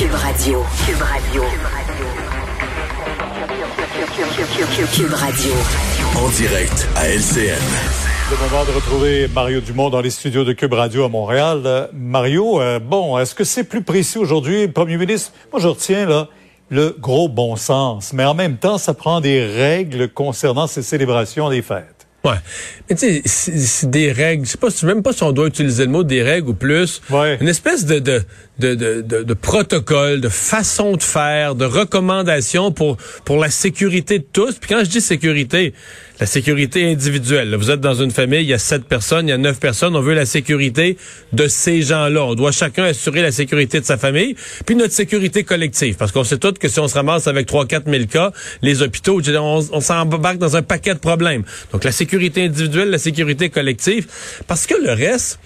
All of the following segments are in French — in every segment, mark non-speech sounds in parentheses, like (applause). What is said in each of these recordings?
Cube Radio. Cube Radio. Cube Radio. En direct à LCN. Le moment de retrouver Mario Dumont dans les studios de Cube Radio à Montréal. Euh, Mario, euh, bon, est-ce que c'est plus précis aujourd'hui, Premier ministre? Moi, je retiens là le gros bon sens, mais en même temps, ça prend des règles concernant ces célébrations des fêtes. Ouais. Mais tu sais, c'est des règles. Je sais pas, même pas si on doit utiliser le mot des règles ou plus. Ouais. Une espèce de, de, de, de, de protocole, de façon de faire, de recommandations pour, pour la sécurité de tous. Puis quand je dis sécurité, la sécurité individuelle. vous êtes dans une famille, il y a sept personnes, il y a neuf personnes. On veut la sécurité de ces gens-là. On doit chacun assurer la sécurité de sa famille, puis notre sécurité collective. Parce qu'on sait tous que si on se ramasse avec trois, quatre mille cas, les hôpitaux, on, on s'embarque dans un paquet de problèmes. Donc la sécurité individuelle, la sécurité collective. Parce que le reste,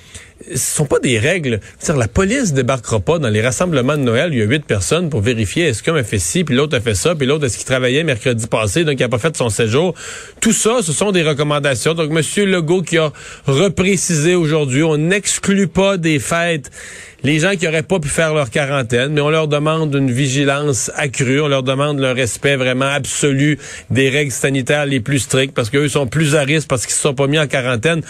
ce sont pas des règles. la police débarquera pas dans les rassemblements de Noël. Il y a huit personnes pour vérifier est-ce qu'un a fait ci, puis l'autre a fait ça, puis l'autre est-ce qu'il travaillait mercredi passé, donc il a pas fait son séjour. Tout ça, ce sont des recommandations. Donc, Monsieur Legault qui a reprécisé aujourd'hui, on n'exclut pas des fêtes les gens qui auraient pas pu faire leur quarantaine, mais on leur demande une vigilance accrue, on leur demande le respect vraiment absolu des règles sanitaires les plus strictes parce qu'eux sont plus à risque parce qu'ils se sont pas mis en quarantaine.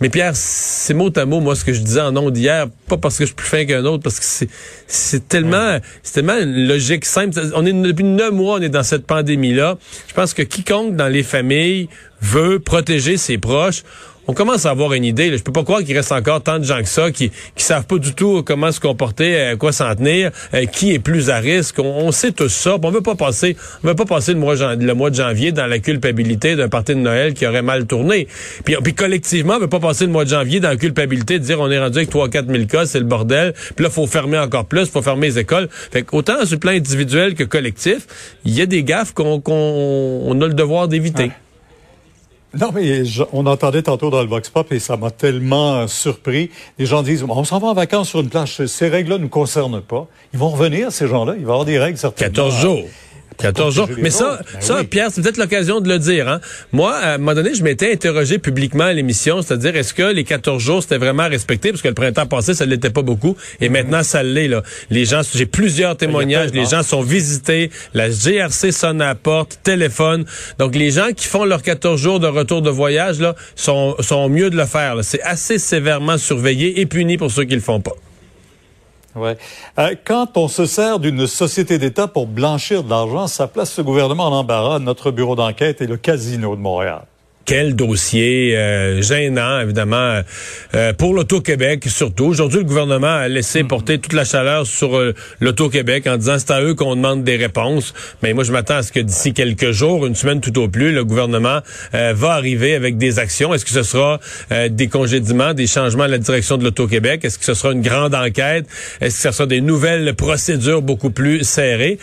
Mais Pierre, c'est mot à mot, moi, ce que je disais en nom d'hier, pas parce que je suis plus fin qu'un autre, parce que c'est, c'est tellement, c'est tellement une logique simple. On est, depuis neuf mois, on est dans cette pandémie-là. Je pense que quiconque dans les familles veut protéger ses proches, on commence à avoir une idée. Là. Je peux pas croire qu'il reste encore tant de gens que ça qui qui savent pas du tout comment se comporter, à quoi s'en tenir, euh, qui est plus à risque. On, sait tout ça. On veut pas passer, on veut pas passer le mois, de janvier dans la culpabilité d'un parti de Noël qui aurait mal tourné. Puis, puis collectivement, on veut pas passer le mois de janvier dans la culpabilité de dire on est rendu avec 3 4 000 cas, c'est le bordel. Puis là, faut fermer encore plus, faut fermer les écoles. Fait qu'autant sur le plan individuel que collectif, il y a des gaffes qu'on qu'on a le devoir d'éviter. Non, mais on entendait tantôt dans le Vox Pop et ça m'a tellement surpris. Les gens disent, on s'en va en vacances sur une plage. Ces règles-là ne nous concernent pas. Ils vont revenir, ces gens-là. Il va y avoir des règles certainement. 14 jours. 14 jours. Mais ça, ben ça Pierre, c'est peut-être l'occasion de le dire. Hein? Moi, à un moment donné, je m'étais interrogé publiquement à l'émission, c'est-à-dire est-ce que les 14 jours, c'était vraiment respecté? Parce que le printemps passé, ça l'était pas beaucoup. Et maintenant, ça l'est. Là. Les gens, j'ai plusieurs témoignages. Les gens sont visités. La GRC sonne à la porte, téléphone. Donc, les gens qui font leurs 14 jours de retour de voyage là, sont, sont mieux de le faire. C'est assez sévèrement surveillé et puni pour ceux qui le font pas. Euh, quand on se sert d'une société d'État pour blanchir de l'argent, ça place ce gouvernement en embarras. Notre bureau d'enquête et le Casino de Montréal quel dossier euh, gênant, évidemment, euh, pour l'Auto-Québec surtout. Aujourd'hui, le gouvernement a laissé mm-hmm. porter toute la chaleur sur euh, l'Auto-Québec en disant c'est à eux qu'on demande des réponses. Mais moi, je m'attends à ce que d'ici quelques jours, une semaine tout au plus, le gouvernement va arriver avec des actions. Est-ce que ce sera des congédiements, des changements à la direction de l'Auto-Québec? Est-ce que ce sera une grande enquête? Est-ce que ce sera des nouvelles procédures beaucoup plus serrées?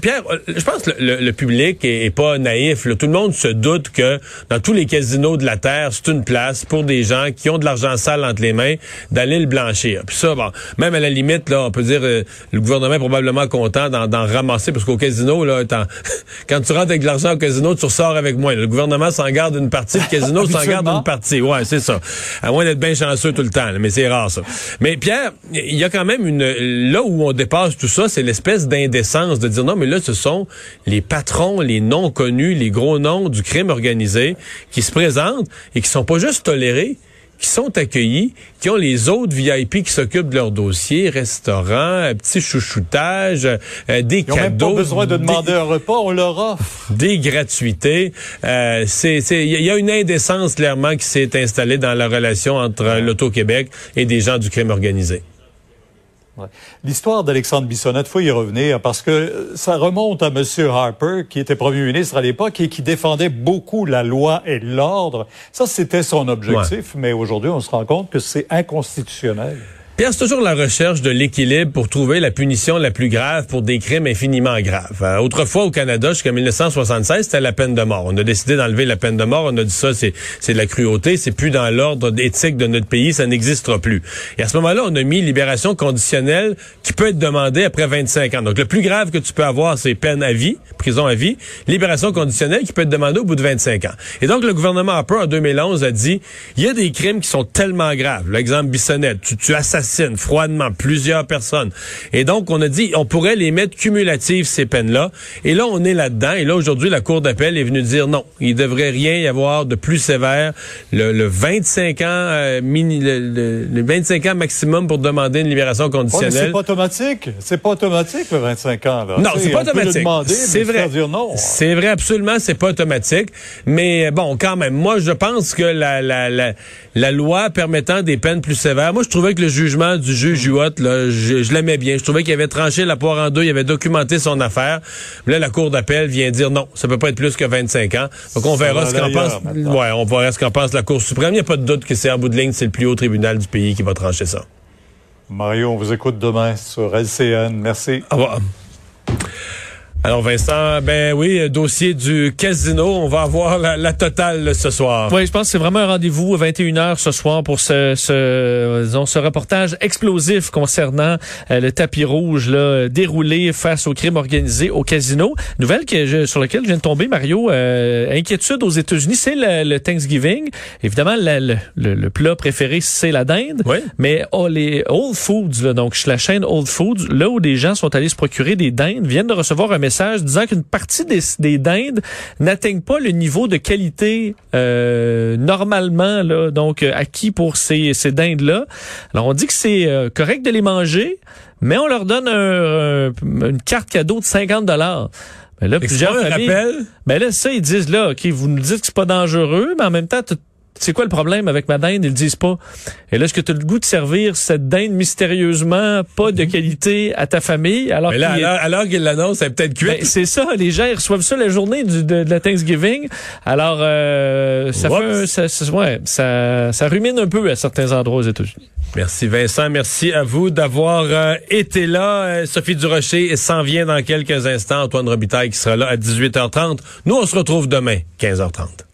Pierre, je pense que le, public est, pas naïf. Tout le monde se doute que dans tous les casinos de la Terre, c'est une place pour des gens qui ont de l'argent sale entre les mains d'aller le blanchir. Puis ça, bon, même à la limite, là, on peut dire euh, le gouvernement est probablement content d'en ramasser parce qu'au casino, là, (laughs) quand tu rentres avec de l'argent au casino, tu ressors avec moins. Le gouvernement s'en garde une partie, le casino (laughs) s'en garde une partie. Ouais, c'est ça. À moins d'être bien chanceux tout le temps, mais c'est rare ça. Mais Pierre, il y a quand même une là où on dépasse tout ça, c'est l'espèce d'indécence de dire non, mais là, ce sont les patrons, les noms connus, les gros noms du crime organisé qui se présentent et qui sont pas juste tolérés, qui sont accueillis, qui ont les autres VIP qui s'occupent de leur dossier, restaurants, petit chouchoutage, euh, des Ils cadeaux. Même pas besoin de demander un repas, on leur offre. Des gratuités. Euh, c'est, il y a une indécence clairement qui s'est installée dans la relation entre l'Auto-Québec et des gens du crime organisé. L'histoire d'Alexandre Bissonnette, faut y revenir parce que ça remonte à M. Harper, qui était premier ministre à l'époque et qui défendait beaucoup la loi et l'ordre. Ça, c'était son objectif, mais aujourd'hui, on se rend compte que c'est inconstitutionnel. Pierre, c'est toujours la recherche de l'équilibre pour trouver la punition la plus grave pour des crimes infiniment graves. Euh, autrefois, au Canada, jusqu'en 1976, c'était la peine de mort. On a décidé d'enlever la peine de mort. On a dit ça, c'est, c'est de la cruauté. C'est plus dans l'ordre éthique de notre pays. Ça n'existera plus. Et à ce moment-là, on a mis libération conditionnelle qui peut être demandée après 25 ans. Donc, le plus grave que tu peux avoir, c'est peine à vie, prison à vie. Libération conditionnelle qui peut être demandée au bout de 25 ans. Et donc, le gouvernement Harper, en 2011, a dit, il y a des crimes qui sont tellement graves. L'exemple Bissonnette, tu, tu assassines froidement plusieurs personnes. Et donc, on a dit, on pourrait les mettre cumulatives, ces peines-là. Et là, on est là-dedans. Et là, aujourd'hui, la Cour d'appel est venue dire non, il devrait rien y avoir de plus sévère. Le, 25 ans, euh, mini, le, 25 ans maximum pour demander une libération conditionnelle. c'est pas automatique. C'est pas automatique, le 25 ans, là. Non, c'est pas automatique. C'est vrai. C'est vrai, absolument, c'est pas automatique. Mais bon, quand même, moi, je pense que la, la, la, la loi permettant des peines plus sévères, moi, je trouvais que le jugement du juge Huot, là, je, l'aimais bien. Je trouvais qu'il avait tranché la poire en deux, il avait documenté son affaire. Là, la Cour d'appel vient dire non, ça peut pas être plus que 25 ans. Donc, on verra ce qu'en pense. Ouais, on verra ce qu'en pense la Cour suprême. Il n'y a pas de doute que c'est en bout de ligne, c'est le plus haut tribunal du pays qui va trancher ça. Mario, on vous écoute demain sur LCN. Merci. Au revoir. Alors Vincent, ben oui, dossier du casino, on va avoir la, totale ce soir. Oui, je pense que c'est vraiment un rendez-vous à 21h ce soir pour ce, ce, disons, ce reportage explosif concernant euh, le tapis rouge là, déroulé face au crime organisé au casino. Nouvelle que sur laquelle je viens de tomber, Mario. Euh, inquiétude aux États-Unis, c'est le, Thanksgiving. Évidemment, le, le, plat préféré, c'est la dinde. Oui. Mais oh, les Old Foods, là, donc la chaîne Old Foods, là où des gens sont allés se procurer des dindes, viennent de recevoir un message disant qu'une partie des, des dindes n'atteignent pas le niveau de qualité euh, normalement là, donc euh, acquis pour ces, ces dindes là. Alors on dit que c'est euh, correct de les manger, mais on leur donne une carte cadeau de 50 dollars. Mais là, plusieurs familles, ben là, ça, ils disent là, OK, vous nous dites que c'est pas dangereux, mais en même temps, c'est quoi le problème avec ma dinde? Ils le disent pas. Et là, est-ce que tu as le goût de servir cette dinde mystérieusement pas de qualité à ta famille? Alors Mais là, alors, qu'ils l'annoncent, c'est peut-être cuit. Ben, c'est ça. Les gens, ils reçoivent ça la journée du, de, la Thanksgiving. Alors, euh, ça, fait, ça, ça, ouais, ça, ça rumine un peu à certains endroits aux États-Unis. Merci Vincent, merci à vous d'avoir euh, été là. Euh, Sophie Durocher s'en vient dans quelques instants. Antoine Robitaille qui sera là à 18h30. Nous, on se retrouve demain, 15h30.